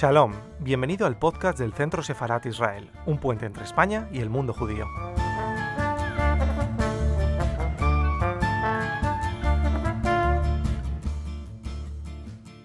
Shalom, bienvenido al podcast del Centro Sefarat Israel, un puente entre España y el mundo judío.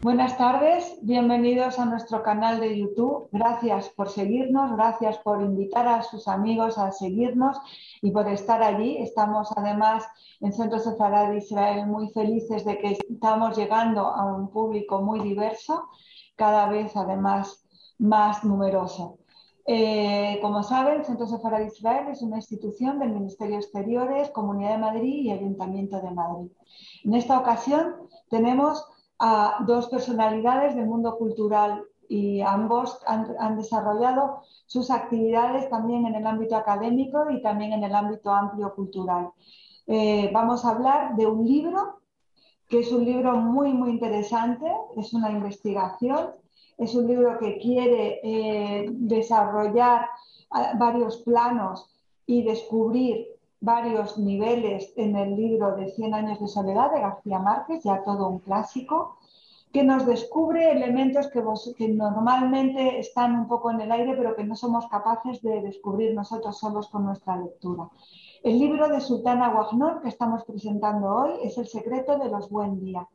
Buenas tardes, bienvenidos a nuestro canal de YouTube. Gracias por seguirnos, gracias por invitar a sus amigos a seguirnos y por estar allí. Estamos además en Centro Sefarad Israel muy felices de que estamos llegando a un público muy diverso, cada vez además más numeroso. Eh, como saben, Centro Sefarad de Israel es una institución del Ministerio de Exteriores, Comunidad de Madrid y Ayuntamiento de Madrid. En esta ocasión tenemos a dos personalidades del mundo cultural y ambos han, desarrollado sus actividades también en el ámbito académico y también en el ámbito amplio cultural. Eh, vamos a hablar de un libro que es un libro muy, muy interesante, es una investigación, es un libro que quiere eh, desarrollar ah, varios planos y descubrir varios niveles en el libro de 100 años de soledad de García Márquez, ya todo un clásico, que nos descubre elementos que, normalmente están un poco en el aire, pero que no somos capaces de descubrir nosotros solos con nuestra lectura. El libro de Sultana Guagnón que estamos presentando hoy es El secreto de los buen día.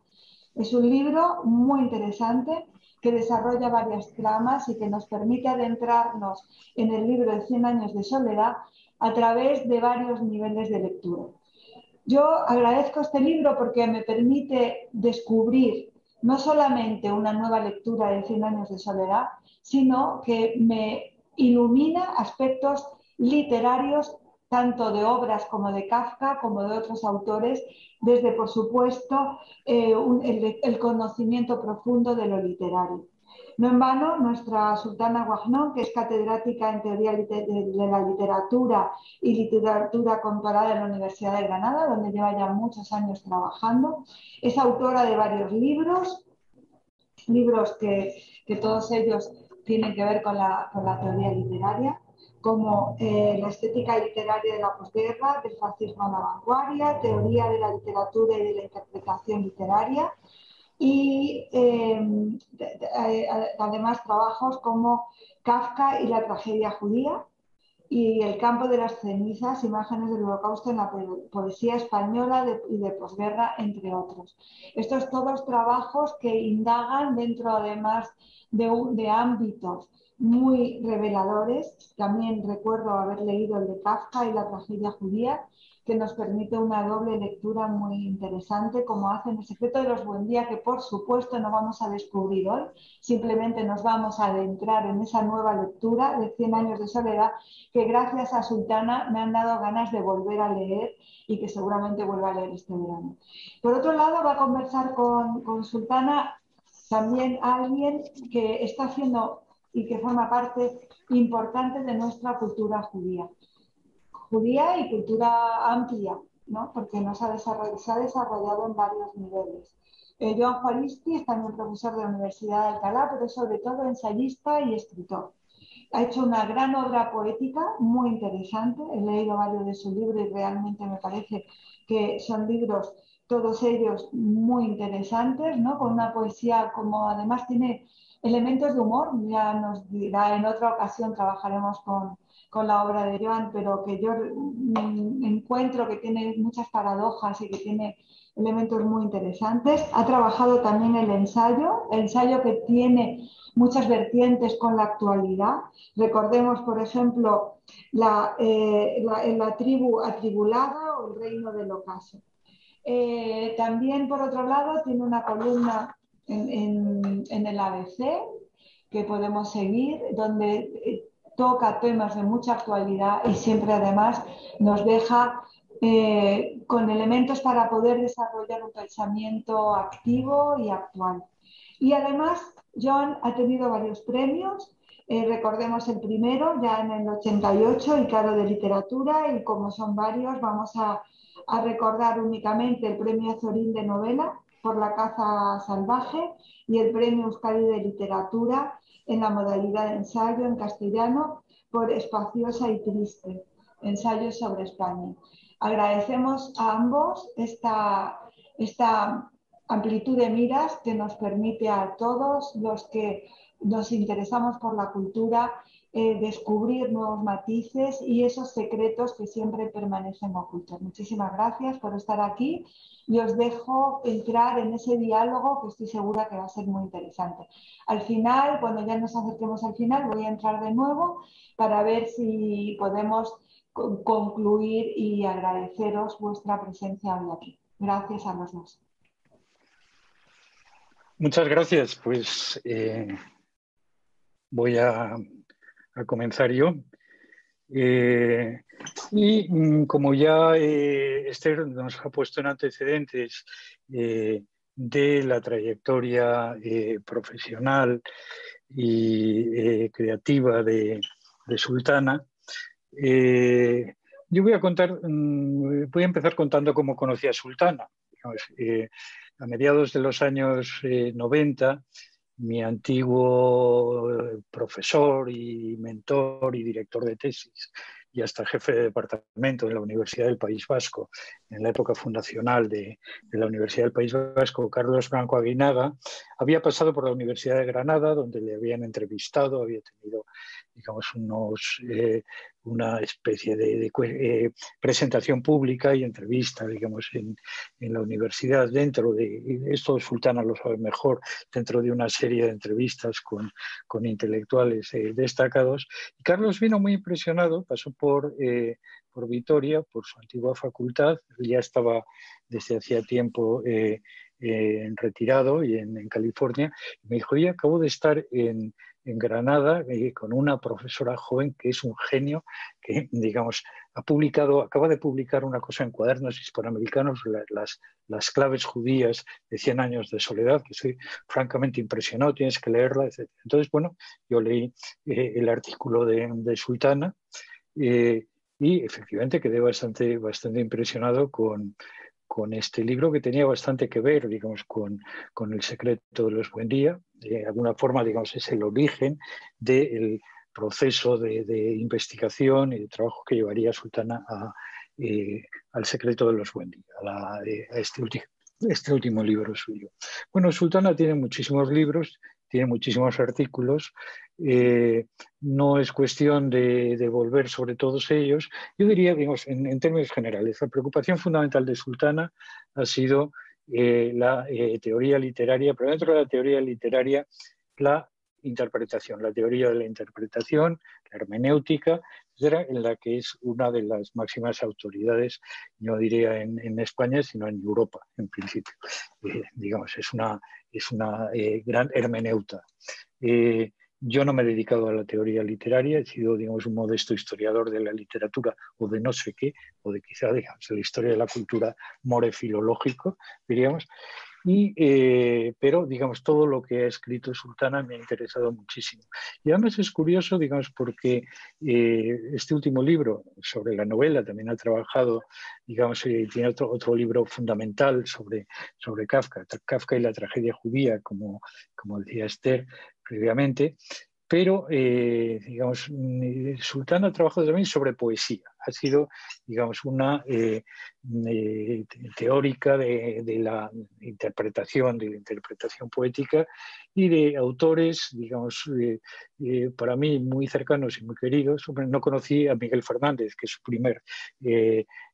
Es un libro muy interesante que desarrolla varias tramas y que nos permite adentrarnos en el libro de 100 años de soledad a través de varios niveles de lectura. Yo agradezco este libro porque me permite descubrir no solamente una nueva lectura de 100 años de soledad, sino que me ilumina aspectos literarios tanto de obras como de Kafka, como de otros autores, desde, por supuesto, eh, el, conocimiento profundo de lo literario. No en vano, nuestra sultana Guagnón, que es catedrática en teoría de la literatura y literatura comparada en la Universidad de Granada, donde lleva ya muchos años trabajando, es autora de varios libros, libros que, todos ellos tienen que ver con la, teoría literaria, como eh, la estética literaria de la posguerra, del fascismo en la vanguardia, teoría de la literatura y de la interpretación literaria, y em, además trabajos como Kafka y la tragedia judía y El campo de las cenizas, imágenes del holocausto en la poesía española y de posguerra, entre otros. Estos todos trabajos que indagan dentro además de, de ámbitos muy reveladores. También recuerdo haber leído el de Kafka y la tragedia judía que nos permite una doble lectura muy interesante, como hace en El secreto de los buen día, que por supuesto no vamos a descubrir hoy, simplemente nos vamos a adentrar en esa nueva lectura de 100 años de soledad, que gracias a Sultana me han dado ganas de volver a leer y que seguramente vuelva a leer este verano. Por otro lado, va a conversar con, con Sultana también alguien que está haciendo y que forma parte importante de nuestra cultura judía judía y cultura amplia, ¿no? porque nos ha desarrollado, se ha desarrollado en varios niveles. Eh, Joan Juaristi es también profesor de la Universidad de Alcalá, pero sobre todo ensayista y escritor. Ha hecho una gran obra poética muy interesante. He leído varios de sus libros y realmente me parece que son libros, todos ellos muy interesantes, ¿no? con una poesía como además tiene elementos de humor. Ya nos dirá en otra ocasión, trabajaremos con, con la obra de Joan, pero que yo mm, encuentro que tiene muchas paradojas y que tiene elementos muy interesantes. Ha trabajado también el ensayo, el ensayo que tiene muchas vertientes con la actualidad. Recordemos, por ejemplo, la, eh, la, tribu atribulada o el reino del ocaso. Eh, también, por otro lado, tiene una columna en, en el ABC que podemos seguir, donde eh, toca temas de mucha actualidad y siempre además nos deja eh, con elementos para poder desarrollar un pensamiento activo y actual. Y además, John ha tenido varios premios. Eh, recordemos el primero, ya en el 88, el Caro de Literatura, y como son varios, vamos a, a recordar únicamente el Premio Azorín de Novela por la caza salvaje y el Premio Euskadi de Literatura en la modalidad de ensayo en castellano por Espaciosa y Triste, ensayo sobre España. Agradecemos a ambos esta, esta amplitud de miras que nos permite a todos los que nos interesamos por la cultura eh, descubrir nuevos matices y esos secretos que siempre permanecen ocultos. Muchísimas gracias por estar aquí y os dejo entrar en ese diálogo que estoy segura que va a ser muy interesante. Al final, cuando ya nos acerquemos al final, voy a entrar de nuevo para ver si podemos concluir y agradeceros vuestra presencia hoy aquí. Gracias a los dos. Muchas gracias. Pues eh, voy a, comenzar yo. Eh, y mm, como ya eh, Esther nos ha puesto en antecedentes de la trayectoria profesional y creativa de, Sultana, yo voy a contar, mm, voy a empezar contando cómo conocí a Sultana. a mediados de los años 90, mi antiguo eh, profesor y mentor y director de tesis y hasta jefe de departamento en la Universidad del País Vasco, en la época fundacional de, la Universidad del País Vasco, Carlos Franco Aguinaga, había pasado por la Universidad de Granada, donde le habían entrevistado, había tenido digamos, unos, eh, una especie de, eh, presentación pública y entrevista, digamos, en, la universidad, dentro de, esto Sultana lo sabe mejor, dentro de una serie de entrevistas con, intelectuales eh, destacados. Y Carlos vino muy impresionado, pasó por, por Vitoria, por su antigua facultad, ya estaba desde hacía tiempo retirado y en, en California, y me dijo, yo acabo de estar en en Granada eh, con una profesora joven que es un genio, que digamos ha publicado, acaba de publicar una cosa en cuadernos hispanoamericanos, las, las claves judías de 100 años de soledad, que estoy francamente impresionado, tienes que leerla, etc. Entonces, bueno, yo leí eh, el artículo de, Sultana eh, y efectivamente quedé bastante, bastante impresionado con, con este libro que tenía bastante que ver, digamos, con, con el secreto de los buen día. De alguna forma, digamos, es el origen del proceso de, investigación y de trabajo que llevaría Sultana a, eh, al secreto de los buen día, a, eh, este, este último libro suyo. Bueno, Sultana tiene muchísimos libros, tiene muchísimos artículos. Eh, no es cuestión de, volver sobre todos ellos. Yo diría, digamos, en, términos generales, la preocupación fundamental de Sultana ha sido eh, la eh, teoría literaria, pero dentro de la teoría literaria, la interpretación, la teoría de la interpretación, la hermenéutica, en la que es una de las máximas autoridades, no diría en, España, sino en Europa, en principio. digamos, es una, es una gran hermeneuta. Yo no me he dedicado a la teoría literaria, he sido, digamos, un modesto historiador de la literatura o de no sé qué, o de quizá, digamos, la historia de la cultura more filológico, diríamos, y, eh, pero, digamos, todo lo que ha escrito Sultana me ha interesado muchísimo. Y además es curioso, digamos, porque eh, este último libro sobre la novela también ha trabajado, digamos, eh, tiene otro, otro libro fundamental sobre, sobre Kafka, Kafka y la tragedia judía, como, como decía Esther previamente. Pero, digamos, mm, ha trabajado también sobre poesía ha sido, digamos, una eh, eh, teórica de, la interpretación, de la interpretación poética y de autores, digamos, eh, para mí muy cercanos y muy queridos. No conocí a Miguel Fernández, que es su primer,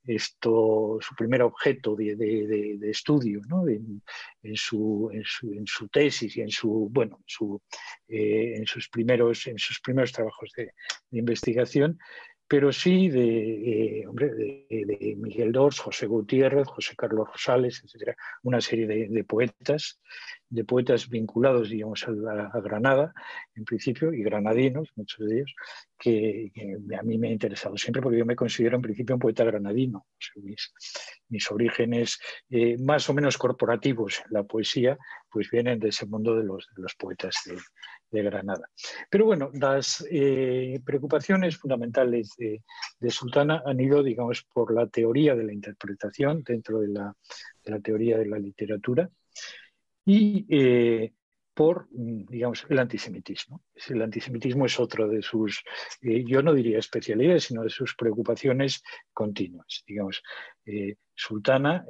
esto, su primer objeto de, estudio en, su, en, su, tesis y en su, bueno, su, en sus primeros, en sus primeros trabajos de, investigación pero sí de, eh, de, Miguel Dors, José Gutiérrez, José Carlos Rosales, etcétera, una serie de, poetas, de poetas vinculados, digamos, a, Granada, en principio, y granadinos, muchos de ellos, que, a mí me ha interesado siempre porque yo me considero en principio un poeta granadino. mis, mis, orígenes eh, más o menos corporativos en la poesía, pues vienen de ese mundo de los, de los poetas de, Granada. Pero bueno, las eh, preocupaciones fundamentales de, Sultana han ido, digamos, por la teoría de la interpretación dentro de la, teoría de la literatura y eh, por, digamos, el antisemitismo. El antisemitismo es otro de sus, eh, yo no diría especialidades, sino de sus preocupaciones continuas. Digamos, Sultana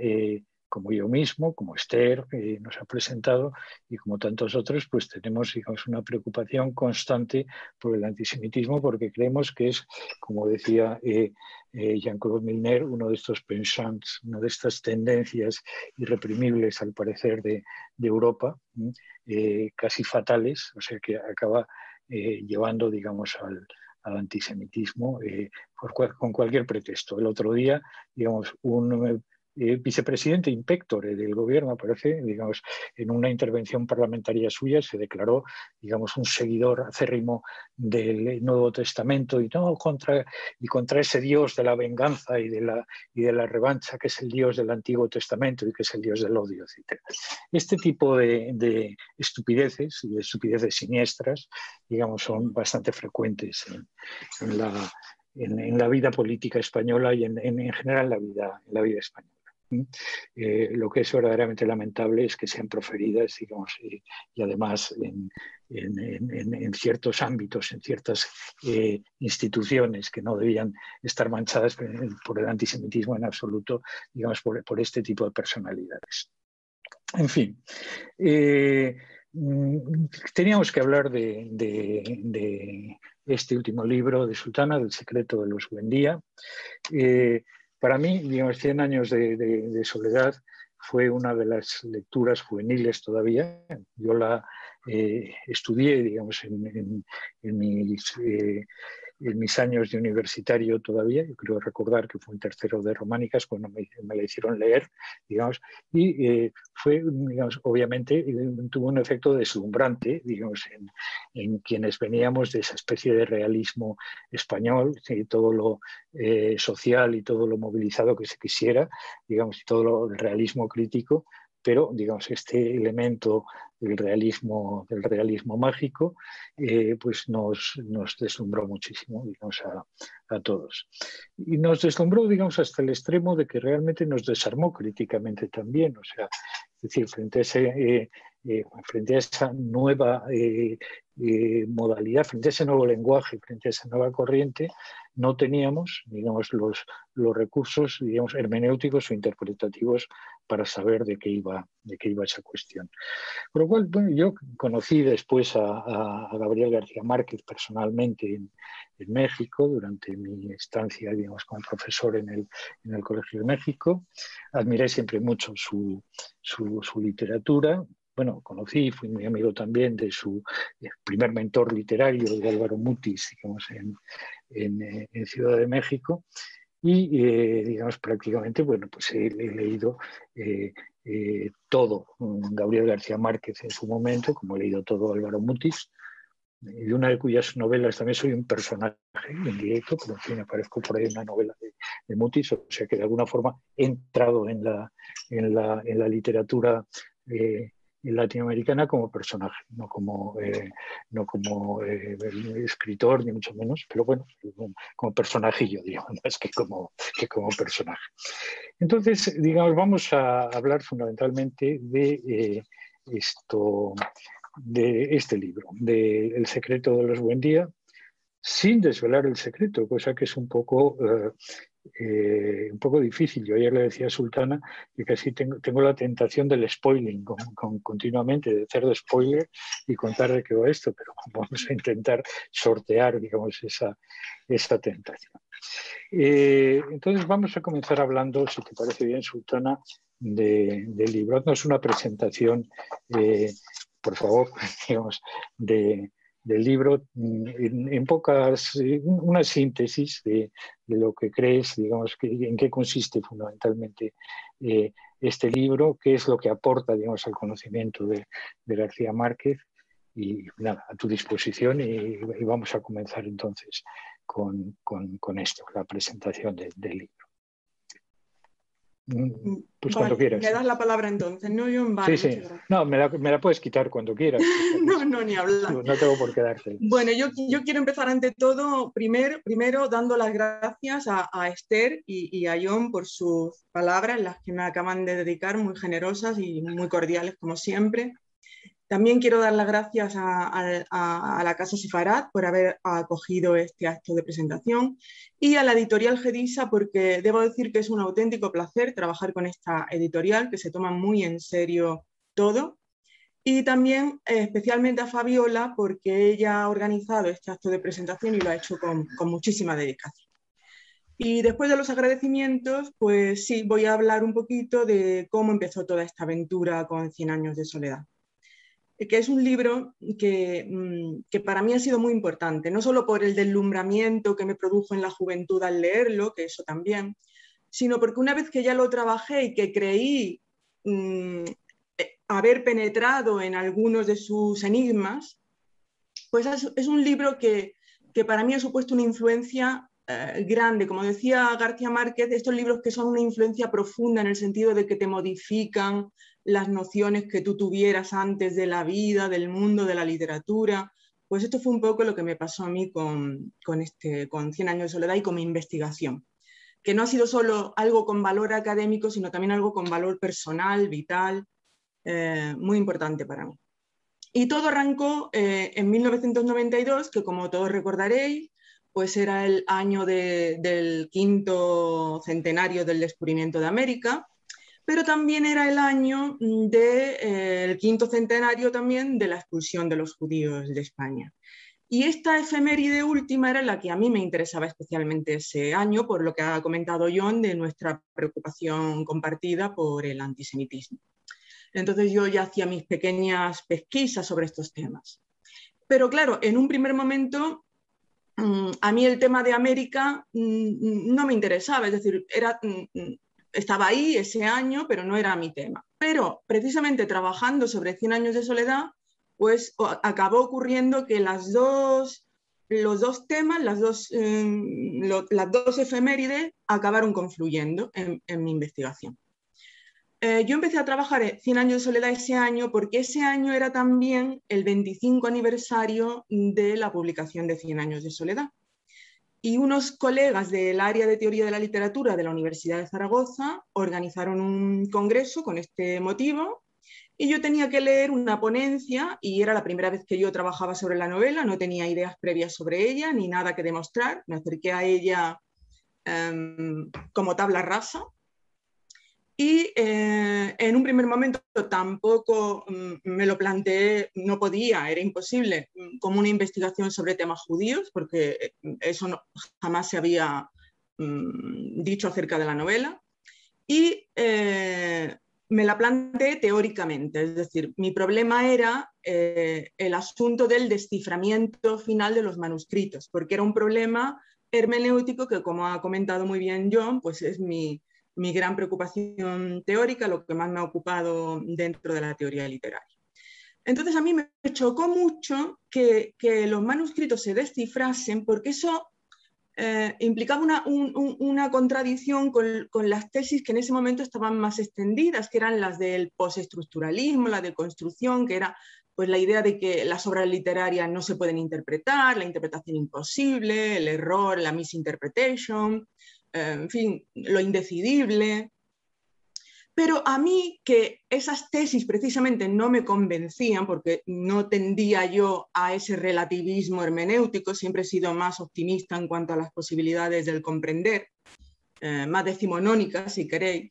como yo mismo, como Esther, que nos ha presentado, y como tantos otros, pues tenemos digamos, una preocupación constante por el antisemitismo, porque creemos que es, como decía eh, eh, Jean-Claude Milner, uno de estos pensants, una de estas tendencias irreprimibles, al parecer, de, Europa, eh, casi fatales, o sea, que acaba llevando, digamos, al, antisemitismo con cualquier pretexto. El otro día, digamos, un eh, vicepresidente inspector del gobierno, parece, digamos, en una intervención parlamentaria suya se declaró, digamos, un seguidor acérrimo del Nuevo Testamento y no contra y contra ese Dios de la venganza y de la y de la revancha que es el Dios del Antiguo Testamento y que es el Dios del odio, etc. Este tipo de, estupideces y de estupideces siniestras, digamos, son bastante frecuentes en, la en, la vida política española y en, en, general la vida, en la vida española. Eh, lo que es verdaderamente lamentable es que sean proferidas, digamos, y, además en, ciertos ámbitos, en ciertas eh, instituciones que no debían estar manchadas por el antisemitismo en absoluto, digamos, por, este tipo de personalidades. En fin, eh, mm, teníamos que hablar de, este último libro de Sultana, del secreto de los buen día. Para mí, digamos, 100 años de, soledad fue una de las lecturas juveniles todavía. Yo la eh, estudié, digamos, en, mis eh, en mis años de universitario todavía, yo creo recordar que fue un tercero de románicas cuando me, la hicieron leer, digamos, y eh, fue, digamos, obviamente eh, tuvo un efecto deslumbrante, digamos, en, quienes veníamos de esa especie de realismo español, y todo lo eh, social y todo lo movilizado que se quisiera, digamos, y todo lo, el realismo crítico, pero digamos este elemento del realismo, del realismo mágico, eh, pues nos, nos, deslumbró muchísimo, digamos, a, todos. Y nos deslumbró, digamos, hasta el extremo de que realmente nos desarmó críticamente también, o sea, decir, frente a ese eh, eh, frente a esa nueva modalidad, frente a ese nuevo lenguaje, frente a esa nueva corriente, no teníamos, digamos, los, recursos, digamos, hermenéuticos o interpretativos para saber de qué iba, de qué iba esa cuestión. Por lo cual, bueno, yo conocí después a, Gabriel García Márquez personalmente en, México durante mi estancia, digamos, como profesor en el, en el Colegio de México. Admiré siempre mucho su, su, su literatura, bueno, conocí, fui muy amigo también de su eh, primer mentor literario, de Álvaro Mutis, digamos, en, en, en Ciudad de México. Y, eh, digamos, prácticamente, bueno, pues he, leído eh, todo Gabriel García Márquez en su momento, como he leído todo Álvaro Mutis, de una de cuyas novelas también soy un personaje en directo, pero en fin, aparezco por ahí en una novela de, Mutis, o sea que de alguna forma he entrado en la, en la, en la literatura latinoamericana como personaje, no como, eh, no como eh, escritor, ni mucho menos, pero bueno, como personajillo, digamos, más que como, que como personaje. Entonces, digamos, vamos a hablar fundamentalmente de eh, esto, de este libro, de El secreto de los buen día, sin desvelar el secreto, cosa que es un poco eh, un poco difícil. Yo ayer le decía a Sultana que casi tengo, tengo la tentación del spoiling con, continuamente, de hacer de spoiler y contar de qué va esto, pero vamos a intentar sortear, digamos, esa, esa tentación. Eh, entonces vamos a comenzar hablando, si te parece bien, Sultana, del libro. Haznos una presentación, eh, por favor, digamos, de, del libro en, pocas, una síntesis de, lo que crees, digamos, que, en qué consiste fundamentalmente eh, este libro, qué es lo que aporta, digamos, al conocimiento de, García Márquez y nada, a tu disposición y, vamos a comenzar entonces con, esto, la presentación del libro. Pues cuando quieras. Me das la palabra entonces, no yo en Sí, sí. No, me la, puedes quitar cuando quieras. no, no, ni hablar. No, tengo por qué darte. Bueno, yo, yo, quiero empezar ante todo, primero, primero dando las gracias a, Esther y, y, a John por sus palabras, las que me acaban de dedicar, muy generosas y muy cordiales como siempre. También quiero dar las gracias a, la Casa Sefarad por haber acogido este acto de presentación y a la editorial Gedisa porque debo decir que es un auténtico placer trabajar con esta editorial que se toma muy en serio todo. Y también eh, especialmente a Fabiola porque ella ha organizado este acto de presentación y lo ha hecho con, con muchísima dedicación. Y después de los agradecimientos, pues sí, voy a hablar un poquito de cómo empezó toda esta aventura con 100 años de soledad que es un libro que, mm, que, para mí ha sido muy importante, no solo por el deslumbramiento que me produjo en la juventud al leerlo, que eso también, sino porque una vez que ya lo trabajé y que creí mm, haber penetrado en algunos de sus enigmas, pues es, un libro que, que, para mí ha supuesto una influencia eh, grande. Como decía García Márquez, estos libros que son una influencia profunda en el sentido de que te modifican, las nociones que tú tuvieras antes de la vida, del mundo, de la literatura. Pues esto fue un poco lo que me pasó a mí con, este, con 100 años de soledad y con mi investigación, que no ha sido solo algo con valor académico, sino también algo con valor personal, vital, eh, muy importante para mí. Y todo arrancó eh, en 1992, que como todos recordaréis, pues era el año del quinto centenario del descubrimiento de América pero también era el año del de, eh, quinto centenario también de la expulsión de los judíos de España. Y esta efeméride última era la que a mí me interesaba especialmente ese año, por lo que ha comentado John de nuestra preocupación compartida por el antisemitismo. Entonces yo ya hacía mis pequeñas pesquisas sobre estos temas. Pero claro, en un primer momento a mí el tema de América mm, no me interesaba, es decir, mm, estaba ahí ese año, pero no era mi tema. Pero precisamente trabajando sobre 100 años de soledad, pues acabó ocurriendo que los dos temas, las dos, las dos efemérides acabaron confluyendo en, mi investigación. Eh, yo empecé a trabajar en 100 años de soledad ese año porque ese año era también el 25 aniversario de la publicación de 100 años de soledad. Y unos colegas del área de teoría de la literatura de la Universidad de Zaragoza organizaron un congreso con este motivo y yo tenía que leer una ponencia y era la primera vez que yo trabajaba sobre la novela, no tenía ideas previas sobre ella ni nada que demostrar, me acerqué a ella em, como tabla rasa y eh, en un primer momento tampoco mm, me lo planteé, no podía, era imposible, mm, como una investigación sobre temas judíos, porque eh, eso jamás se había mm, dicho acerca de la novela. Y eh, me la planteé teóricamente, es decir, mi problema era el asunto del desciframiento final de los manuscritos, porque era un problema hermenéutico que, como ha comentado muy bien John, pues es mi, mi gran preocupación teórica, lo que más me ha ocupado dentro de la teoría literaria. Entonces a mí me chocó mucho que, los manuscritos se descifrasen porque eso eh, implicaba una, contradicción con, las tesis que en ese momento estaban más extendidas, que eran las del postestructuralismo, la de construcción, que era pues, la idea de que las obras literarias no se pueden interpretar, la interpretación imposible, el error, la misinterpretation, en fin, lo indecidible. Pero a mí que esas tesis precisamente no me convencían porque no tendía yo a ese relativismo hermenéutico, siempre he sido más optimista en cuanto a las posibilidades del comprender, eh, más decimonónica si queréis,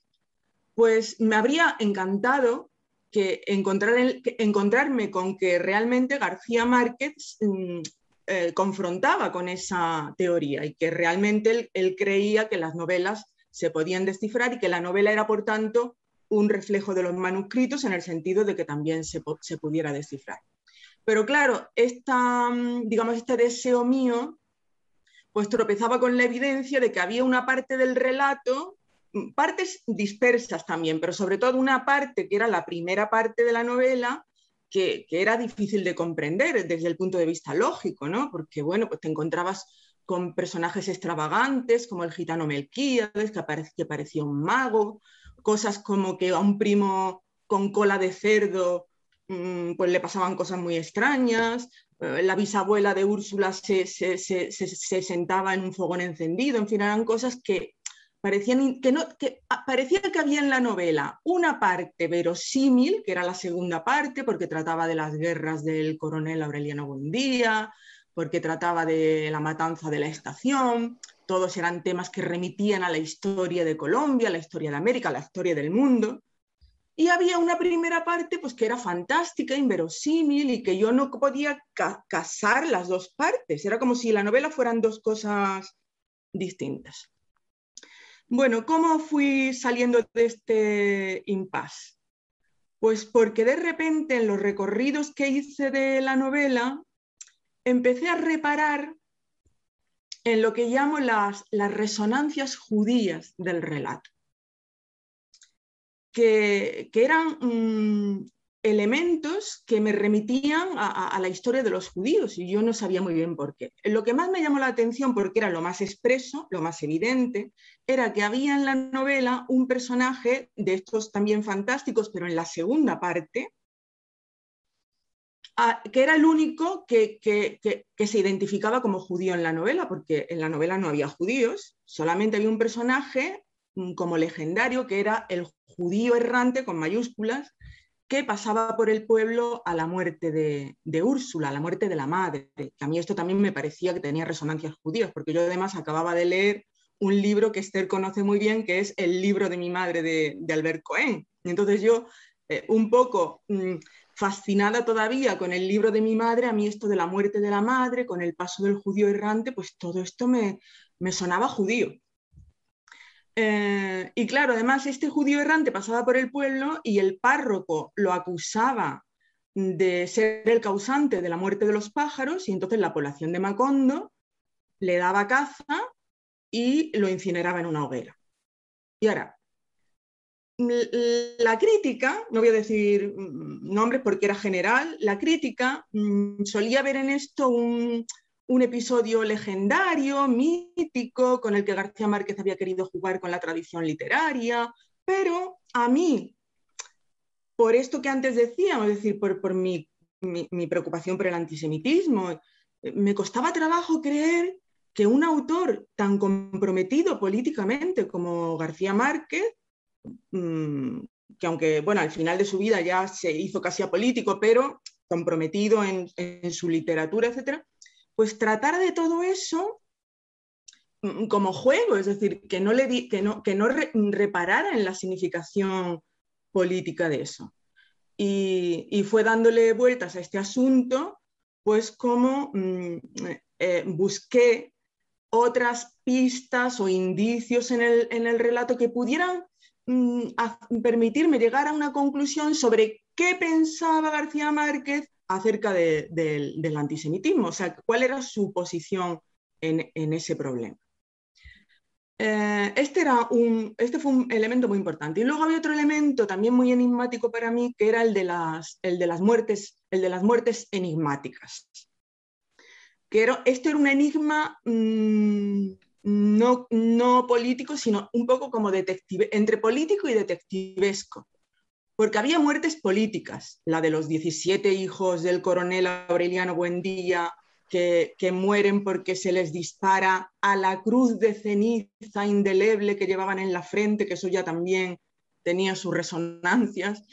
pues me habría encantado que encontrarme con que realmente García Márquez mm, eh, confrontaba con esa teoría y que realmente él, creía que las novelas se podían descifrar y que la novela era, por tanto, un reflejo de los manuscritos en el sentido de que también se, pudiera descifrar. Pero claro, esta, mm, digamos, este deseo mío pues tropezaba con la evidencia de que había una parte del relato, mm, partes dispersas también, pero sobre todo una parte que era la primera parte de la novela, que, era difícil de comprender desde el punto de vista lógico, ¿no? Porque, bueno, pues te encontrabas con personajes extravagantes como el gitano Melquíades, que, parecía un mago, cosas como que a un primo con cola de cerdo mm, pues le pasaban cosas muy extrañas, eh, la bisabuela de Úrsula se, se, sentaba en un fogón encendido, en fin, eran cosas que parecían que, no, que parecía que había en la novela una parte verosímil, que era la segunda parte, porque trataba de las guerras del coronel Aureliano Buendía, porque trataba de la matanza de la estación, todos eran temas que remitían a la historia de Colombia, la historia de América, la historia del mundo. Y había una primera parte pues, que era fantástica, inverosímil y que yo no podía casar las dos partes. Era como si la novela fueran dos cosas distintas. Bueno, ¿cómo fui saliendo de este impasse? Pues porque de repente en los recorridos que hice de la novela empecé a reparar en lo que llamo las, resonancias judías del relato que, eran mm, elementos que me remitían a, la historia de los judíos y yo no sabía muy bien por qué. Lo que más me llamó la atención, porque era lo más expreso, lo más evidente, era que había en la novela un personaje de estos también fantásticos, pero en la segunda parte, que era el único que, que, se identificaba como judío en la novela, porque en la novela no había judíos, solamente había un personaje mm, como legendario que era el judío errante con mayúsculas que pasaba por el pueblo a la muerte de, Úrsula, a la muerte de la madre. A mí esto también me parecía que tenía resonancias judías, porque yo además acababa de leer un libro que Esther conoce muy bien, que es el libro de mi madre de, Albert Cohen. Entonces yo, eh, un poco mm, fascinada todavía con el libro de mi madre, a mí esto de la muerte de la madre, con el paso del judío errante, pues todo esto me, me sonaba judío. Eh, y claro, además este judío errante pasaba por el pueblo y el párroco lo acusaba de ser el causante de la muerte de los pájaros y entonces la población de Macondo le daba caza y lo incineraba en una hoguera. Y ahora, la crítica, no voy a decir mm, nombres porque era general, la crítica mm, solía ver en esto un, un episodio legendario, mítico, con el que García Márquez había querido jugar con la tradición literaria, pero a mí, por esto que antes decíamos, es decir, por, mi, preocupación por el antisemitismo, me costaba trabajo creer que un autor tan comprometido políticamente como García Márquez, mm, que aunque, bueno, al final de su vida ya se hizo casi apolítico, pero comprometido en, en su literatura, etcétera, pues tratar de todo eso mm, como juego, es decir, que no, le que no, que no reparara en la significación política de eso. Y, fue dándole vueltas a este asunto, pues como mm, eh, busqué otras pistas o indicios en el, relato que pudieran mm, permitirme llegar a una conclusión sobre qué pensaba García Márquez acerca del antisemitismo, o sea, cuál era su posición en, ese problema. Eh, este, era un, este fue un elemento muy importante. Y luego había otro elemento también muy enigmático para mí, que era el de las, el de las, muertes, el de las muertes enigmáticas. Que era, este era un enigma mm, no, no político, sino un poco como detective, entre político y detectivesco porque había muertes políticas, la de los 17 hijos del coronel Aureliano Buendía, que, mueren porque se les dispara a la cruz de ceniza indeleble que llevaban en la frente, que eso ya también tenía sus resonancias.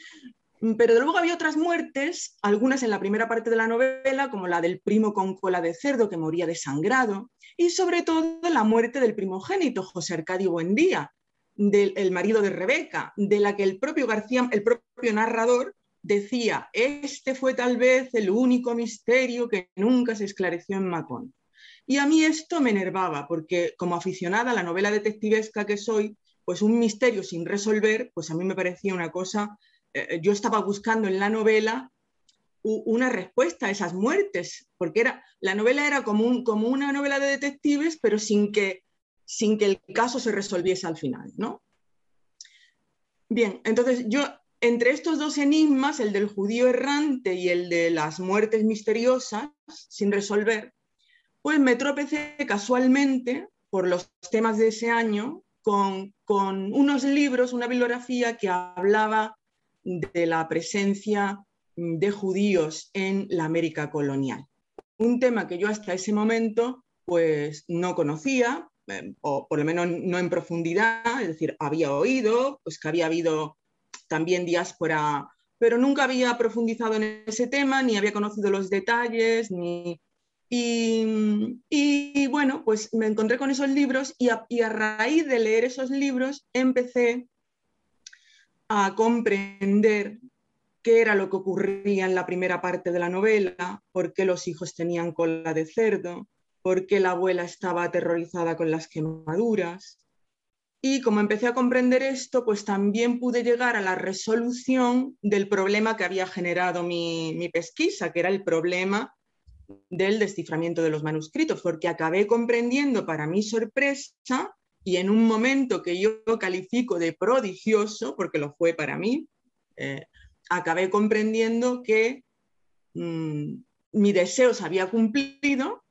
Pero luego había otras muertes, algunas en la primera parte de la novela, como la del primo con cola de cerdo que moría desangrado, y sobre todo la muerte del primogénito, José Arcadio Buendía, del marido de Rebeca, de la que el propio García, el propio narrador, decía, este fue tal vez el único misterio que nunca se esclareció en Macón. Y a mí esto me enervaba, porque como aficionada a la novela detectivesca que soy, pues un misterio sin resolver, pues a mí me parecía una cosa, eh, yo estaba buscando en la novela una respuesta a esas muertes, porque era, la novela era como, como una novela de detectives, pero sin que sin que el caso se resolviese al final, ¿no? Bien, entonces yo, entre estos dos enigmas, el del judío errante y el de las muertes misteriosas sin resolver, pues me tropecé casualmente por los temas de ese año con, con unos libros, una bibliografía que hablaba de la presencia de judíos en la América colonial. Un tema que yo hasta ese momento pues no conocía, o por lo menos no en profundidad, es decir, había oído, pues que había habido también diáspora, pero nunca había profundizado en ese tema, ni había conocido los detalles, ni... Y, bueno, pues me encontré con esos libros y a, y a raíz de leer esos libros empecé a comprender qué era lo que ocurría en la primera parte de la novela, por qué los hijos tenían cola de cerdo, por qué la abuela estaba aterrorizada con las quemaduras. Y como empecé a comprender esto, pues también pude llegar a la resolución del problema que había generado mi, pesquisa, que era el problema del desciframiento de los manuscritos, porque acabé comprendiendo para mi sorpresa y en un momento que yo califico de prodigioso, porque lo fue para mí, eh, acabé comprendiendo que mm, mi deseo se había cumplido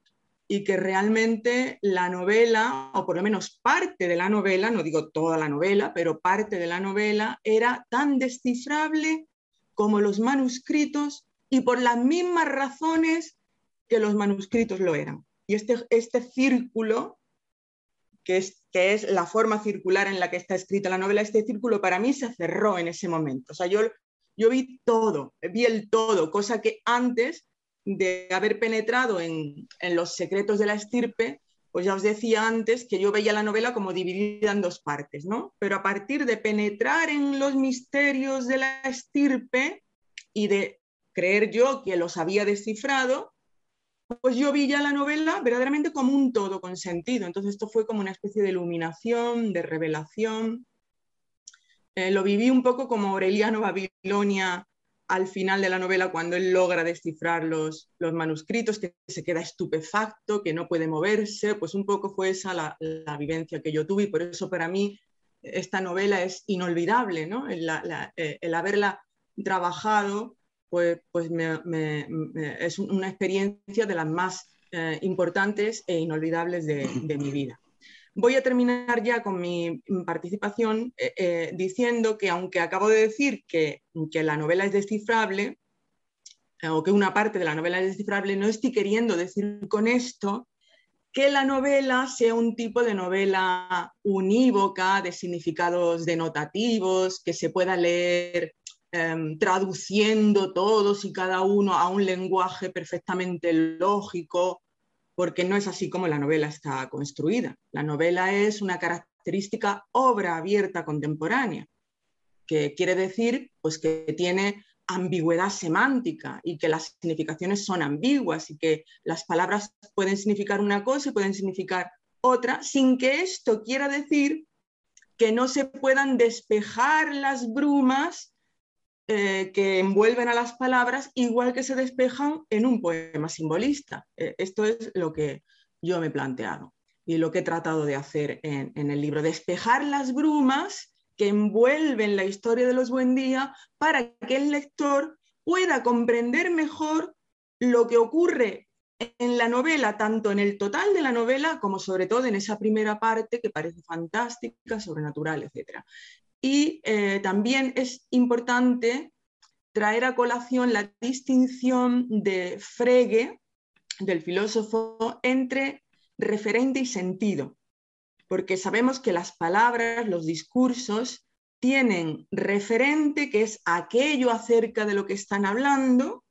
y que realmente la novela, o por lo menos parte de la novela, no digo toda la novela, pero parte de la novela era tan descifrable como los manuscritos y por las mismas razones que los manuscritos lo eran. Y este, este círculo, que es, que es la forma circular en la que está escrita la novela, este círculo para mí se cerró en ese momento. O sea, yo, yo vi todo, vi el todo, cosa que antes de haber penetrado en, los secretos de la estirpe, pues ya os decía antes que yo veía la novela como dividida en dos partes, ¿no? Pero a partir de penetrar en los misterios de la estirpe y de creer yo que los había descifrado, pues yo vi ya la novela verdaderamente como un todo con sentido. Entonces esto fue como una especie de iluminación, de revelación. Eh, lo viví un poco como Aureliano Babilonia al final de la novela cuando él logra descifrar los, los manuscritos, que se queda estupefacto, que no puede moverse, pues un poco fue esa la, vivencia que yo tuve y por eso para mí esta novela es inolvidable, ¿no? el, eh, haberla trabajado pues, pues es una experiencia de las más eh, importantes e inolvidables de mi vida. Voy a terminar ya con mi participación eh, eh, diciendo que aunque acabo de decir que, la novela es descifrable, eh, o que una parte de la novela es descifrable, no estoy queriendo decir con esto que la novela sea un tipo de novela unívoca, de significados denotativos, que se pueda leer em, traduciendo todos y cada uno a un lenguaje perfectamente lógico porque no es así como la novela está construida. La novela es una característica obra abierta contemporánea, que quiere decir pues, que tiene ambigüedad semántica y que las significaciones son ambiguas y que las palabras pueden significar una cosa y pueden significar otra, sin que esto quiera decir que no se puedan despejar las brumas eh, que envuelven a las palabras igual que se despejan en un poema simbolista. Eh, esto es lo que yo me he planteado y lo que he tratado de hacer en, el libro, despejar las brumas que envuelven la historia de los buen día para que el lector pueda comprender mejor lo que ocurre en la novela, tanto en el total de la novela como sobre todo en esa primera parte que parece fantástica, sobrenatural, etc. Y eh, también es importante traer a colación la distinción de Frege, del filósofo, entre referente y sentido, porque sabemos que las palabras, los discursos, tienen referente, que es aquello acerca de lo que están hablando,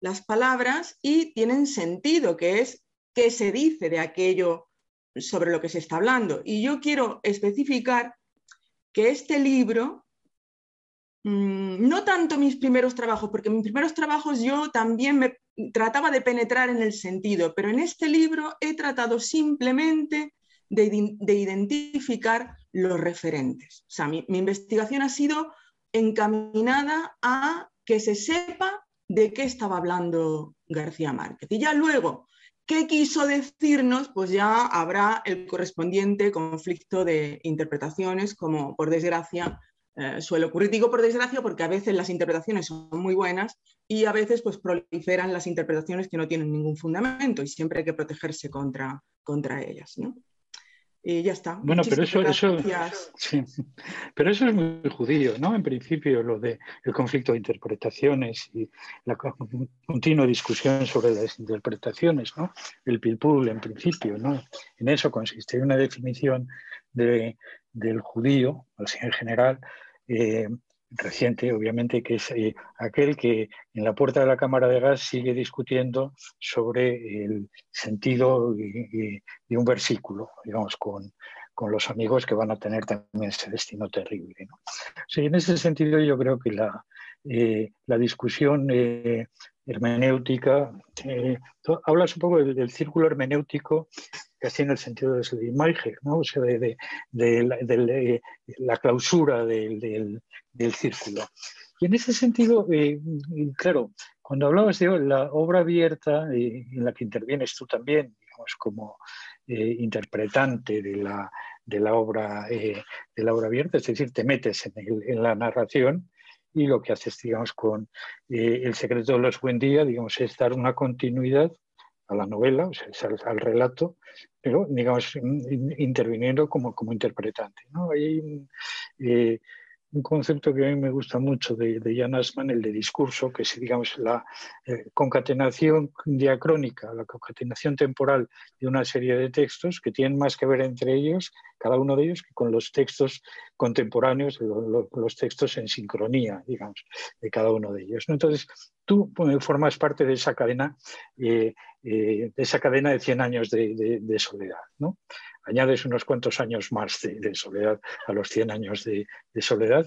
las palabras, y tienen sentido, que es qué se dice de aquello sobre lo que se está hablando. Y yo quiero especificar que este libro, mm, no tanto mis primeros trabajos, porque mis primeros trabajos yo también me trataba de penetrar en el sentido, pero en este libro he tratado simplemente de, identificar los referentes. O sea, mi, mi investigación ha sido encaminada a que se sepa de qué estaba hablando García Márquez. Y ya luego, ¿Qué quiso decirnos? Pues ya habrá el correspondiente conflicto de interpretaciones, como por desgracia eh, suele ocurrir. Digo por desgracia porque a veces las interpretaciones son muy buenas y a veces pues proliferan las interpretaciones que no tienen ningún fundamento y siempre hay que protegerse contra, contra ellas. Y ya está. Bueno, pero eso, eso, pero eso es muy judío, ¿no? En principio, lo de el conflicto de interpretaciones y la continua discusión sobre las interpretaciones, ¿no? El pilpul, en principio, ¿no? En eso consiste una definición de, del judío, así en general, eh, reciente, obviamente, que es eh, aquel que en la puerta de la cámara de gas sigue discutiendo sobre el sentido de un versículo, digamos, con, los amigos que van a tener también ese destino terrible. en ese sentido yo creo que la, eh, la discusión eh, hermenéutica, hablas un poco del, círculo hermenéutico casi en el sentido de imagen, ¿no? o sea, de, la, clausura del, círculo. Y en ese sentido, eh, claro, cuando hablabas de la obra abierta, eh, en la que intervienes tú también, digamos, como eh, interpretante de la, de la, obra, de la obra abierta, es decir, te metes en, en la narración, y lo que haces, digamos, con El secreto de los buen día, digamos, es dar una continuidad a la novela, o sea, al, relato, pero digamos interviniendo como, como interpretante. ¿no? Hay eh, un concepto que a mí me gusta mucho de, de Jan Asman, el de discurso, que es digamos la eh, concatenación diacrónica, la concatenación temporal de una serie de textos que tienen más que ver entre ellos, cada uno de ellos, que con los textos contemporáneos, los textos en sincronía, digamos, de cada uno de ellos. Entonces, tú formas parte de esa cadena, eh, eh, de esa cadena de 100 años de, soledad. ¿no? añades unos cuantos años más de, soledad a los 100 años de, soledad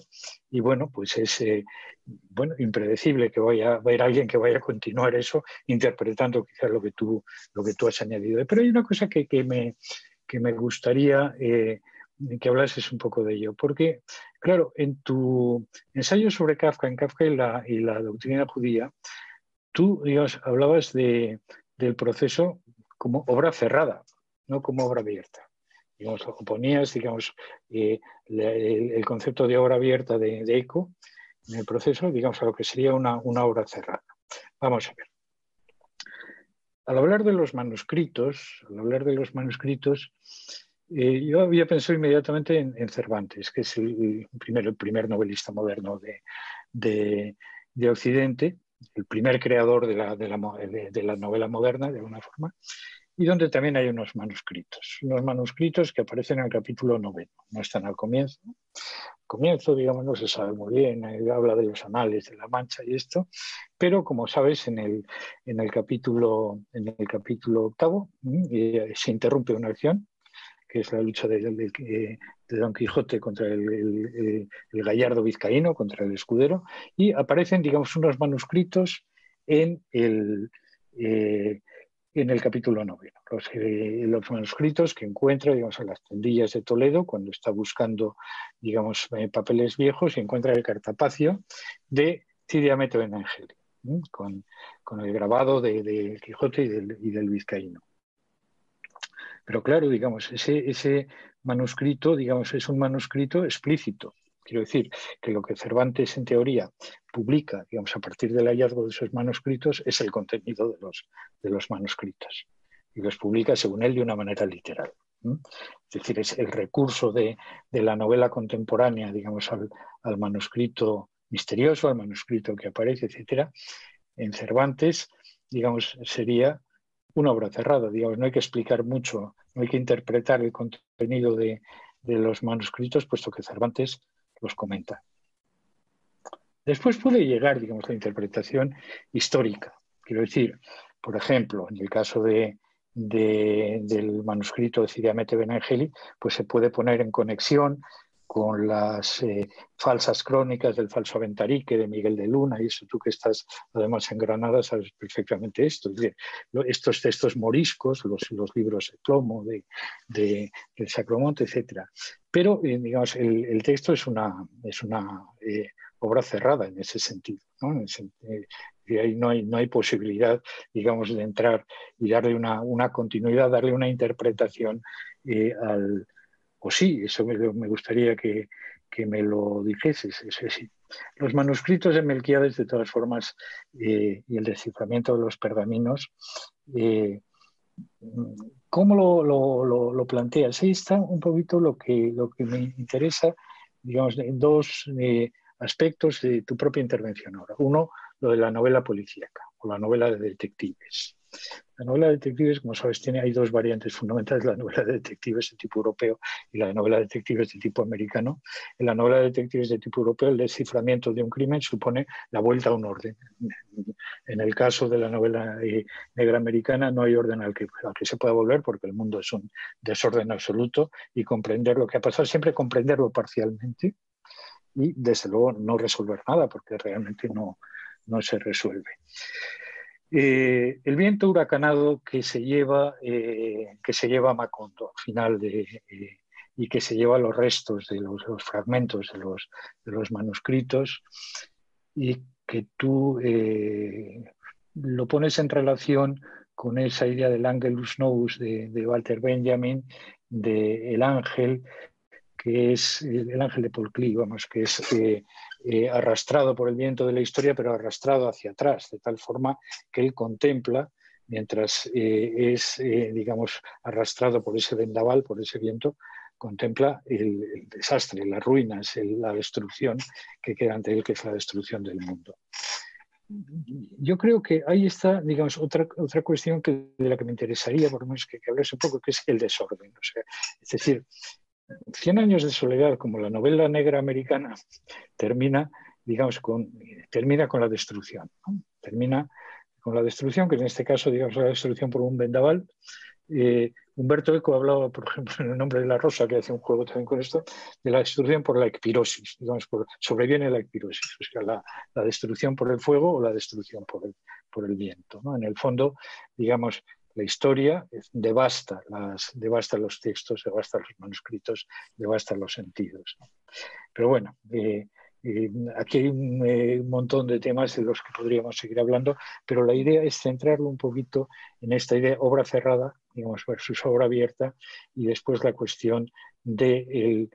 y bueno, pues es eh, bueno, impredecible que vaya a alguien que vaya a continuar eso interpretando quizás lo que tú, lo que tú has añadido. Pero hay una cosa que, me, que me gustaría que hablases un poco de ello, porque claro, en tu ensayo sobre Kafka, en Kafka y la, y la doctrina judía, tú digamos, hablabas de, del proceso como obra cerrada, no como obra abierta digamos, oponías, digamos, eh, el, concepto de obra abierta de, ECO en el proceso, digamos, a lo que sería una, obra cerrada. Vamos a ver. Al hablar de los manuscritos, al hablar de los manuscritos, eh, yo había pensado inmediatamente en, Cervantes, que es el, primer, el primer novelista moderno de, Occidente, el primer creador de la, de la, novela moderna, de alguna forma, y donde también hay unos manuscritos, unos manuscritos que aparecen en el capítulo noveno, no están al comienzo. Al comienzo, digamos, no se sabe muy bien, eh, habla de los anales de la Mancha y esto, pero como sabes, en el, en el, capítulo, en el capítulo octavo eh, se interrumpe una acción, que es la lucha de, de, Don Quijote contra el, gallardo vizcaíno, contra el escudero, y aparecen, digamos, unos manuscritos en el... Eh, en el capítulo noveno. Los, eh, los, manuscritos que encuentra, digamos, en las tendillas de Toledo, cuando está buscando, digamos, eh, papeles viejos, y encuentra el cartapacio de Cidiameto Benangeli, con, con, el grabado de, Quijote y del, y del, Vizcaíno. Pero claro, digamos, ese, ese manuscrito, digamos, es un manuscrito explícito, Quiero decir que lo que Cervantes en teoría publica, digamos, a partir del hallazgo de esos manuscritos es el contenido de los, de los manuscritos y los publica según él de una manera literal. Es decir, es el recurso de, la novela contemporánea, digamos, al, manuscrito misterioso, al manuscrito que aparece, etcétera, en Cervantes, digamos, sería una obra cerrada, digamos, no hay que explicar mucho, no hay que interpretar el contenido de, los manuscritos, puesto que Cervantes los comenta. Después puede llegar, digamos, la interpretación histórica. Quiero decir, por ejemplo, en el caso de, del manuscrito de Cidiamete Benangeli, pues se puede poner en conexión con las eh, falsas crónicas del falso Aventarique de Miguel de Luna, y eso tú que estás además en Granada sabes perfectamente esto. estos textos moriscos, los, libros de plomo de, del Sacromonte, etc. Pero, eh, digamos, el, texto es una, es una eh, obra cerrada en ese sentido. ¿no? y ahí no hay, no hay posibilidad, digamos, de entrar y darle una, una continuidad, darle una interpretación al o sí, eso me, gustaría que, me lo dijeses. Los manuscritos de Melquiades, de todas formas, eh, y el desciframiento de los pergaminos, eh, ¿Cómo lo, planteas? Ahí está un poquito lo que, lo que me interesa, digamos, en dos eh, aspectos de tu propia intervención ahora. Uno, lo de la novela policíaca o la novela de detectives. La novela de detectives, como sabes, tiene, hay dos variantes fundamentales, la novela de detectives de tipo europeo y la novela de detectives de tipo americano. En la novela de detectives de tipo europeo, el desciframiento de un crimen supone la vuelta a un orden. En el caso de la novela eh, negra americana, no hay orden al que, al que se pueda volver porque el mundo es un desorden absoluto y comprender lo que ha pasado, siempre comprenderlo parcialmente y, desde luego, no resolver nada porque realmente no, no se resuelve. Eh, el viento huracanado que se lleva, eh, que se lleva Macondo al final eh, y que se lleva los restos de los, fragmentos de los, manuscritos y que tú lo pones en relación con esa idea del Angelus Novus de, Walter Benjamin, de el ángel, que es el ángel de Paul Klee, vamos, que es eh, arrastrado por el viento de la historia, pero arrastrado hacia atrás, de tal forma que él contempla, mientras eh, es, eh, digamos, arrastrado por ese vendaval, por ese viento, contempla el, desastre, las ruinas, la destrucción que queda ante él, que es la destrucción del mundo. Yo creo que ahí está, digamos, otra, otra cuestión que, de la que me interesaría, por lo menos que, que hables un poco, que es el desorden. es decir, Cien años de soledad, como la novela negra americana, termina, digamos, con, termina con la destrucción. Termina con la destrucción, que en este caso, digamos, la destrucción por un vendaval. Eh, Humberto Eco hablaba, por ejemplo, en el nombre de la rosa, que hace un juego también con esto, de la destrucción por la ecpirosis, digamos, sobreviene la ecpirosis, o sea, la, la, destrucción por el fuego o la destrucción por el, por el viento. ¿no? En el fondo, digamos, la historia devasta, las, los textos, devasta los manuscritos, devasta los sentidos. Pero bueno, eh, eh, aquí hay eh, un, montón de temas de los que podríamos seguir hablando, pero la idea es centrarlo un poquito en esta idea obra cerrada, digamos, versus obra abierta, y después la cuestión del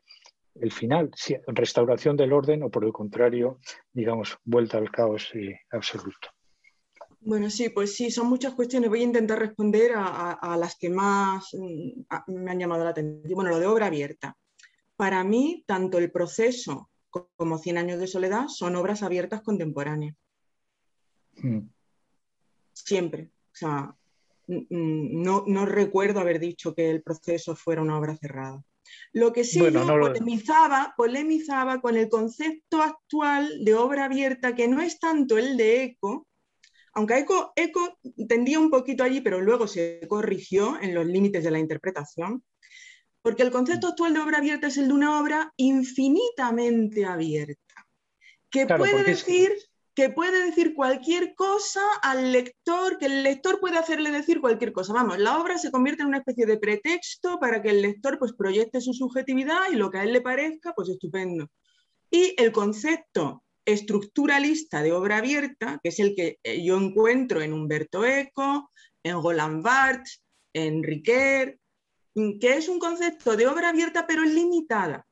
el final, restauración del orden o por el contrario, digamos, vuelta al caos absoluto. Bueno, sí, pues sí, son muchas cuestiones. Voy a intentar responder a, las que más mm, me han llamado la atención. Bueno, lo de obra abierta. Para mí, tanto el proceso como Cien años de soledad son obras abiertas contemporáneas. Mm. Siempre. O sea, no, recuerdo haber dicho que el proceso fuera una obra cerrada. Lo que sí yo polemizaba, polemizaba con el concepto actual de obra abierta, que no es tanto el de eco, aunque Eco, Eco tendía un poquito allí, pero luego se corrigió en los límites de la interpretación, porque el concepto actual de obra abierta es el de una obra infinitamente abierta, que puede decir... que puede decir cualquier cosa al lector, que el lector puede hacerle decir cualquier cosa. Vamos, la obra se convierte en una especie de pretexto para que el lector pues, proyecte su subjetividad y lo que a él le parezca, pues estupendo. Y el concepto estructuralista de obra abierta, que es el que eh, yo encuentro en Humberto Eco, en Roland Barthes, en Riquet, mm, que es un concepto de obra abierta pero limitada.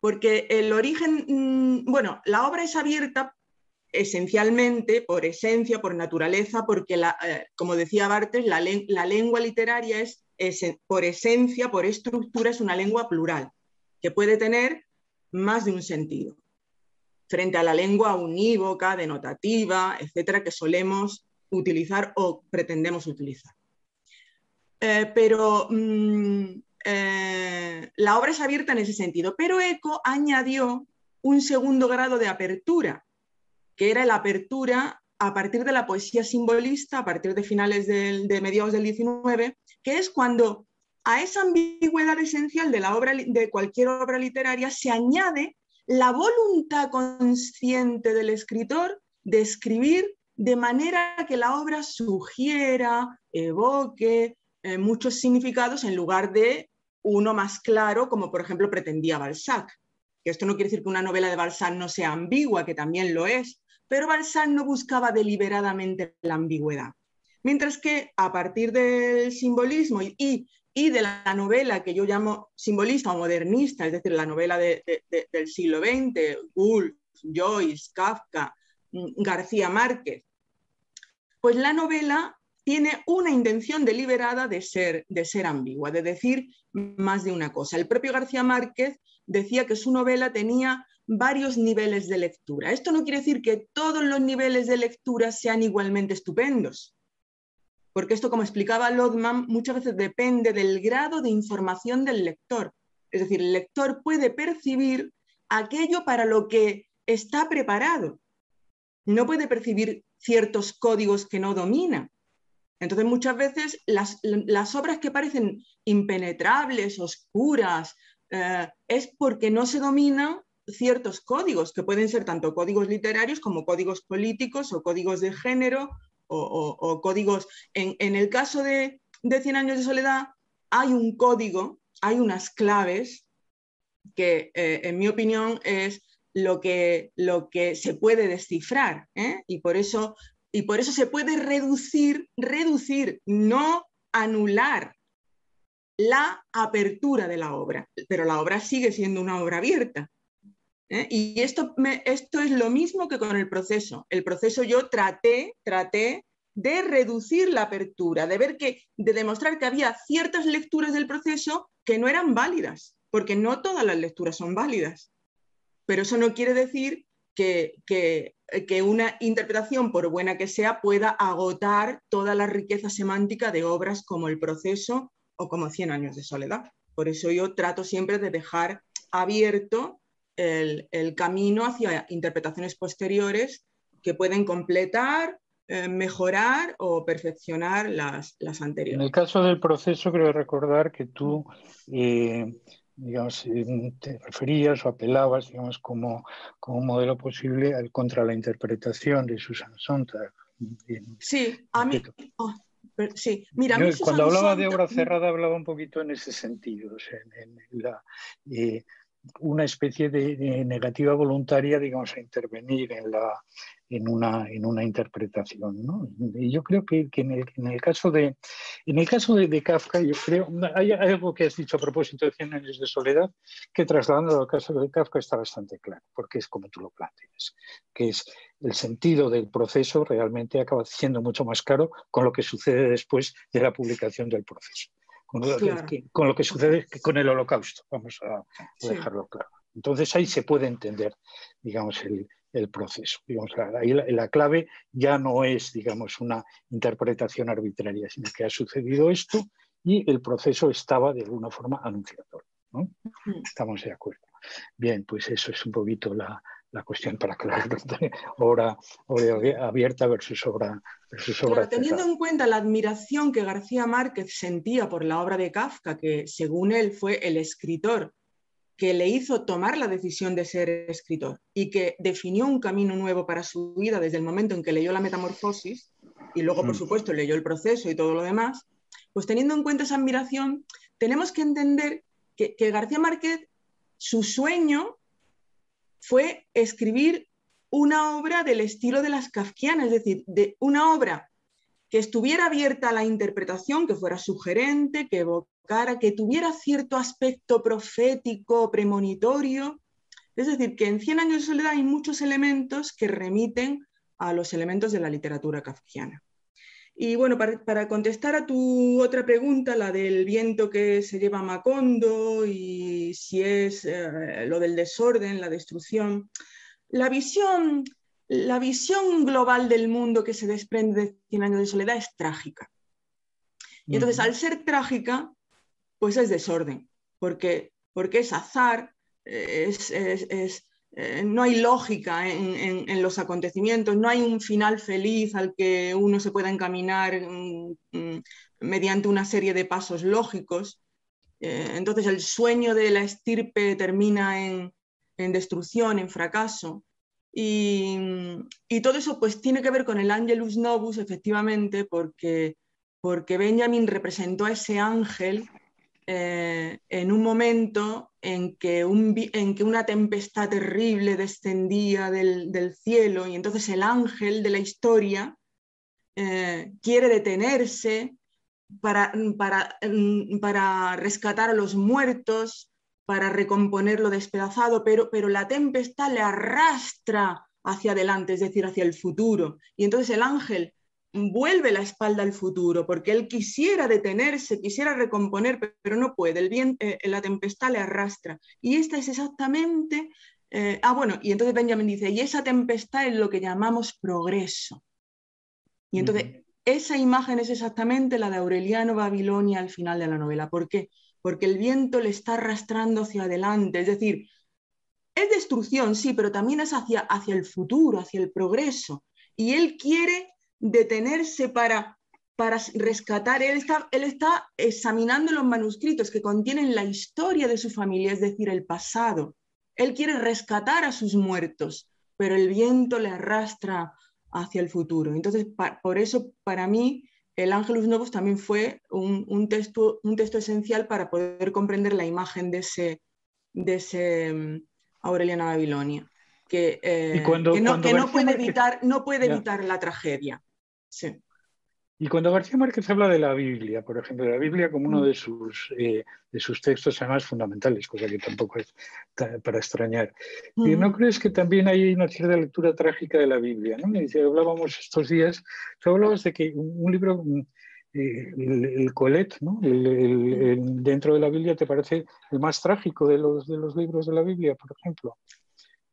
Porque el origen, mm, bueno, la obra es abierta esencialmente por esencia, por naturaleza, porque, eh, como decía Barthes, la, lengua literaria es, por esencia, por estructura, es una lengua plural, que puede tener más de un sentido frente a la lengua unívoca, denotativa, etcétera, que solemos utilizar o pretendemos utilizar. Eh, pero mm, eh, la obra es abierta en ese sentido, pero Eco añadió un segundo grado de apertura, que era la apertura a partir de la poesía simbolista, a partir de finales de mediados del 19, que es cuando a esa ambigüedad esencial de, la obra, de cualquier obra literaria se añade la voluntad consciente del escritor de escribir de manera que la obra sugiera, evoque eh, muchos significados en lugar de uno más claro, como por ejemplo pretendía Balzac. Que esto no quiere decir que una novela de Balzac no sea ambigua, que también lo es, pero Balzac no buscaba deliberadamente la ambigüedad. Mientras que a partir del simbolismo y y de la novela que yo llamo simbolista o modernista, es decir, la novela del siglo XX, Woolf, Joyce, Kafka, mm, García Márquez, pues la novela tiene una intención deliberada de ser, de ser ambigua, de decir más de una cosa. El propio García Márquez decía que su novela tenía varios niveles de lectura. Esto no quiere decir que todos los niveles de lectura sean igualmente estupendos, porque esto, como explicaba Lodman, muchas veces depende del grado de información del lector. Es decir, el lector puede percibir aquello para lo que está preparado. No puede percibir ciertos códigos que no domina. Entonces, muchas veces las, obras que parecen impenetrables, oscuras, eh, es porque no se dominan ciertos códigos, que pueden ser tanto códigos literarios como códigos políticos o códigos de género o, códigos... En, el caso de, de años de soledad hay un código, hay unas claves que, eh, en mi opinión, es lo que, lo que se puede descifrar. ¿eh? Y, por eso, y por eso se puede reducir, reducir, no anular la apertura de la obra, pero la obra sigue siendo una obra abierta. ¿Eh? Y esto, esto es lo mismo que con el proceso. El proceso yo traté, traté de reducir la apertura, de ver que, de demostrar que había ciertas lecturas del proceso que no eran válidas, porque no todas las lecturas son válidas. Pero eso no quiere decir que, que, que, una interpretación, por buena que sea, pueda agotar toda la riqueza semántica de obras como El proceso o como Cien años de soledad. Por eso yo trato siempre de dejar abierto el, camino hacia interpretaciones posteriores que pueden completar, eh, mejorar o perfeccionar las, anteriores. En el caso del proceso, creo recordar que tú, eh, digamos, eh, te referías o apelabas, digamos, como, como modelo posible al, contra la interpretación de Susan Sontag. Sí, a mí... Oh, sí, mira, cuando hablaba de obra cerrada hablaba un poquito en ese sentido, en, la, una especie de, negativa voluntaria, digamos, a intervenir en, la, en, una, en una interpretación. ¿no? Y yo creo que, en, el, caso, de, en el caso de, Kafka, yo creo, hay, algo que has dicho a propósito de Cien años de soledad, que trasladando al caso de Kafka está bastante claro, porque es como tú lo planteas, que es el sentido del proceso realmente acaba siendo mucho más claro con lo que sucede después de la publicación del proceso con lo, que, sucede con el holocausto, vamos a dejarlo claro. Entonces ahí se puede entender, digamos, el, proceso. Digamos, ahí la, clave ya no es, digamos, una interpretación arbitraria, sino que ha sucedido esto y el proceso estaba de alguna forma anunciatorio. Estamos de acuerdo. Bien, pues eso es un poquito la, la cuestión para que obra, obra abierta versus obra, versus obra Teniendo en cuenta la admiración que García Márquez sentía por la obra de Kafka, que según él fue el escritor que le hizo tomar la decisión de ser escritor y que definió un camino nuevo para su vida desde el momento en que leyó la metamorfosis y luego, por mm. supuesto, leyó el proceso y todo lo demás, pues teniendo en cuenta esa admiración, tenemos que entender que, que García Márquez, su sueño fue escribir una obra del estilo de las kafkianas, es decir, de una obra que estuviera abierta a la interpretación, que fuera sugerente, que evocara, que tuviera cierto aspecto profético, premonitorio. Es decir, que en Cien años de soledad hay muchos elementos que remiten a los elementos de la literatura kafkiana. Y bueno, para, contestar a tu otra pregunta, la del viento que se lleva a Macondo y si es eh, lo del desorden, la destrucción, la visión, la visión global del mundo que se desprende de Cien años de soledad es trágica. Y entonces, al ser trágica, pues es desorden, porque, porque es azar, es, es eh, no hay lógica en, los acontecimientos, no hay un final feliz al que uno se pueda encaminar mm, mm, mediante una serie de pasos lógicos. Eh, entonces el sueño de la estirpe termina en, destrucción, en fracaso. Y, y, todo eso pues tiene que ver con el Angelus Novus, efectivamente, porque, porque Benjamin representó a ese ángel eh, en un momento en que, en que, una tempestad terrible descendía del, cielo y entonces el ángel de la historia eh, quiere detenerse para, para, mm, para, rescatar a los muertos, para recomponer lo despedazado, pero, pero la tempestad le arrastra hacia adelante, es decir, hacia el futuro. Y entonces el ángel vuelve la espalda al futuro, porque él quisiera detenerse, quisiera recomponer, pero no puede, el viento, eh, la tempestad le arrastra. Y esta es exactamente, eh, ah bueno, y entonces Benjamin dice, y esa tempestad es lo que llamamos progreso. Y entonces esa imagen es exactamente la de Aureliano Babilonia al final de la novela. ¿Por qué? Porque el viento le está arrastrando hacia adelante, es decir, es destrucción, sí, pero también es hacia, hacia el futuro, hacia el progreso. Y él quiere detenerse para, para rescatar, él está, él está examinando los manuscritos que contienen la historia de su familia, es decir, el pasado. Él quiere rescatar a sus muertos, pero el viento le arrastra hacia el futuro. Entonces, por eso, para mí, el Ángelus Novus también fue un, texto, un texto esencial para poder comprender la imagen de ese, de ese mm, Aureliana Babilonia, que, eh, no, puede evitar, no puede evitar la tragedia. Sí. Y cuando García Márquez habla de la Biblia, por ejemplo, de la Biblia como uno mm. de sus, eh, de sus textos además fundamentales, cosa que tampoco es para extrañar. ¿Y no mm. crees que también hay una cierta lectura trágica de la Biblia? ¿no? Hablábamos estos días, tú hablabas de que un, libro, mm, eh, el, Colet, ¿no? dentro de la Biblia, te parece el más trágico de los, de los libros de la Biblia, por ejemplo.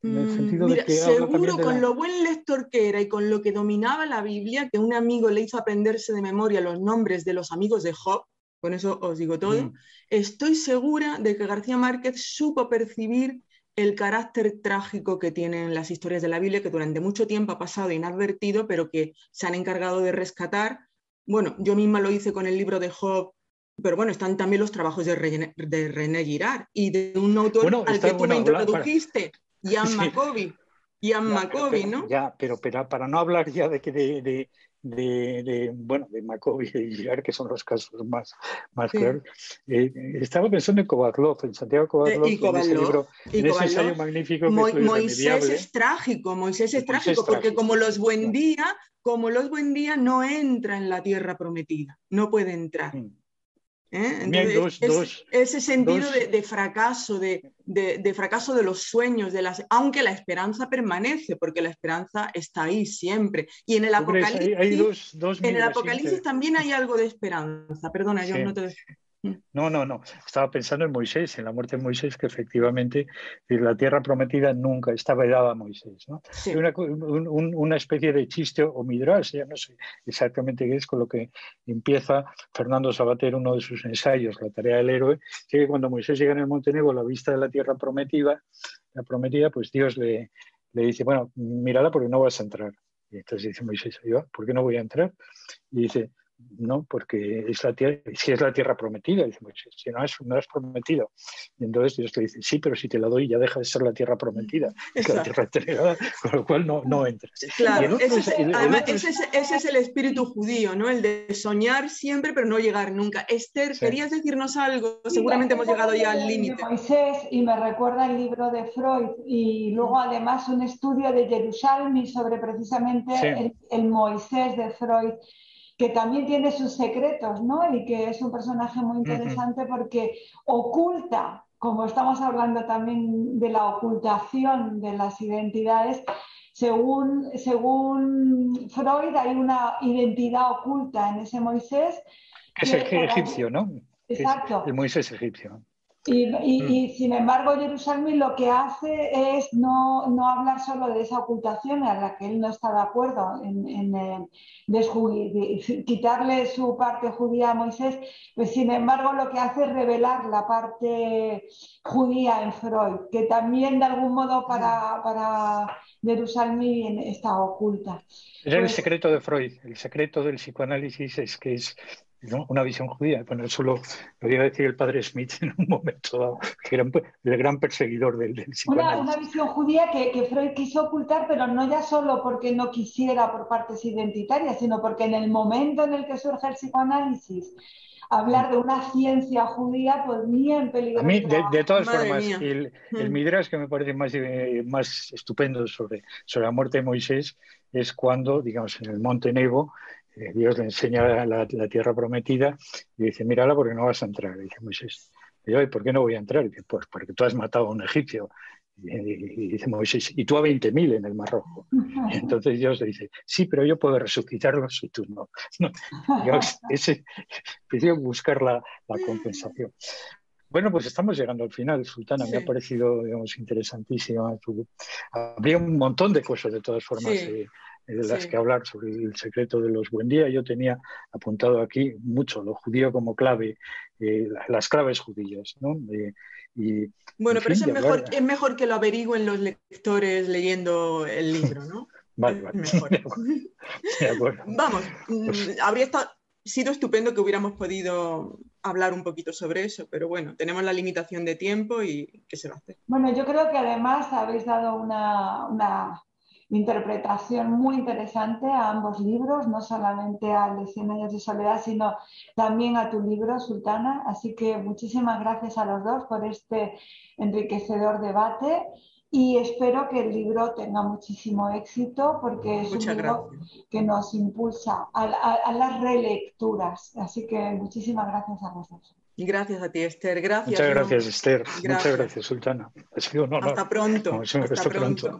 Mm, mira, seguro con lo buen lector que era y con lo que dominaba la Biblia, que un amigo le hizo aprenderse de memoria los nombres de los amigos de Job, con eso os digo todo, mm. estoy segura de que García Márquez supo percibir el carácter trágico que tienen las historias de la Biblia, que durante mucho tiempo ha pasado inadvertido, pero que se han encargado de rescatar. Bueno, yo misma lo hice con el libro de Job, pero bueno, están también los trabajos de René, Girard y de un autor al que tú me introdujiste. Ian Macoby. Ian Macoby, ¿no? Ya, pero, pero, para no hablar ya de que de, de, de, bueno, de Macoby y Girard, que son los casos más, más claros. Eh, estaba pensando en Kovatlov, en Santiago Kovatlov, en ese libro, en ese ensayo magnífico que es Moisés es trágico, Moisés es trágico, porque como los buen día, como los buen día no entra en la tierra prometida, no puede entrar. Mm. ¿Eh? ese sentido de, fracaso, de, fracaso de los sueños, de las, aunque la esperanza permanece, porque la esperanza está ahí siempre. Y en el Apocalipsis, en el Apocalipsis también hay algo de esperanza. Perdona, yo no te. No, no, no. Estaba pensando en Moisés, en la muerte de Moisés, que efectivamente la tierra prometida nunca estaba dada a Moisés. ¿no? Una, especie de chiste o midrash, ya no sé exactamente qué es, con lo que empieza Fernando Sabater, uno de sus ensayos, La tarea del héroe, que cuando Moisés llega en el Monte a la vista de la tierra prometida, la prometida, pues Dios le, le dice, bueno, mírala porque no vas a entrar. Y entonces dice Moisés, ¿por qué no voy a entrar? Y dice, no, porque es la tierra, si es la tierra prometida, dice si no es, no es prometido. Y entonces Dios te dice, sí, pero si te la doy ya deja de ser la tierra prometida, es la tierra entregada, con lo cual no, no entras. Claro, ese, es, además, ese, es, el espíritu judío, ¿no? El de soñar siempre, pero no llegar nunca. Esther, ¿querías decirnos algo? Seguramente hemos llegado ya al límite. Moisés, y me recuerda el libro de Freud, y luego además un estudio de Jerusalén sobre precisamente el Moisés de Freud que también tiene sus secretos, ¿no? Y que es un personaje muy interesante porque oculta, como estamos hablando también de la ocultación de las identidades, según, según Freud hay una identidad oculta en ese Moisés. Que es el egipcio, ¿no? Exacto. el Moisés egipcio. Y, mm. sin embargo, Jerusalén lo que hace es no, hablar solo de esa ocultación a la que él no está de acuerdo en, quitarle su parte judía a Moisés, pues sin embargo lo que hace es revelar la parte judía en Freud, que también de algún modo para, para Jerusalén está oculta. Es el pues secreto de Freud, el secreto del psicoanálisis es que es una visión judía. Bueno, eso lo, lo iba a decir el padre Smith en un momento dado, que era el gran perseguidor del, del psicoanálisis. Una, visión judía que, que, Freud quiso ocultar, pero no ya solo porque no quisiera por partes identitarias, sino porque en el momento en el que surge el psicoanálisis, hablar de una ciencia judía, pues ni en peligro. A mí, de, todas formas, el, el, mm. Midrash que me parece más, eh, más estupendo sobre, sobre la muerte de Moisés es cuando, digamos, en el monte Nebo, Dios le enseña la, tierra prometida y dice, mírala porque no vas a entrar. Y dice Moisés, y ¿por qué no voy a entrar? Y dice, pues porque tú has matado a un egipcio. Y, dice Moisés, y tú a 20.000 en el Mar Rojo. Y entonces Dios le dice, sí, pero yo puedo resucitarlos y tú no. Yo ese, buscar la, compensación. Bueno, pues estamos llegando al final, Sultana. Me ha parecido, digamos, interesantísima. Habría un montón de cosas, de todas formas, de, las que hablar sobre el secreto de los buen día. Yo tenía apuntado aquí mucho lo judío como clave, eh, las claves judías, ¿no? bueno, pero eso es mejor, es mejor que lo averigüen los lectores leyendo el libro, ¿no? vale, vale. Vamos, mm, habría sido estupendo que hubiéramos podido hablar un poquito sobre eso, pero bueno, tenemos la limitación de tiempo y ¿qué se va a hacer? Bueno, yo creo que además habéis dado una, una interpretación muy interesante a ambos libros, no solamente a de 100 años de soledad, sino también a tu libro, Sultana. Así que muchísimas gracias a los dos por este enriquecedor debate y espero que el libro tenga muchísimo éxito porque es un libro que nos impulsa a, las relecturas. Así que muchísimas gracias a los dos. Gracias a ti, Esther. Gracias. Muchas gracias, Esther. Muchas gracias, Sultana. Hasta pronto. Hasta pronto.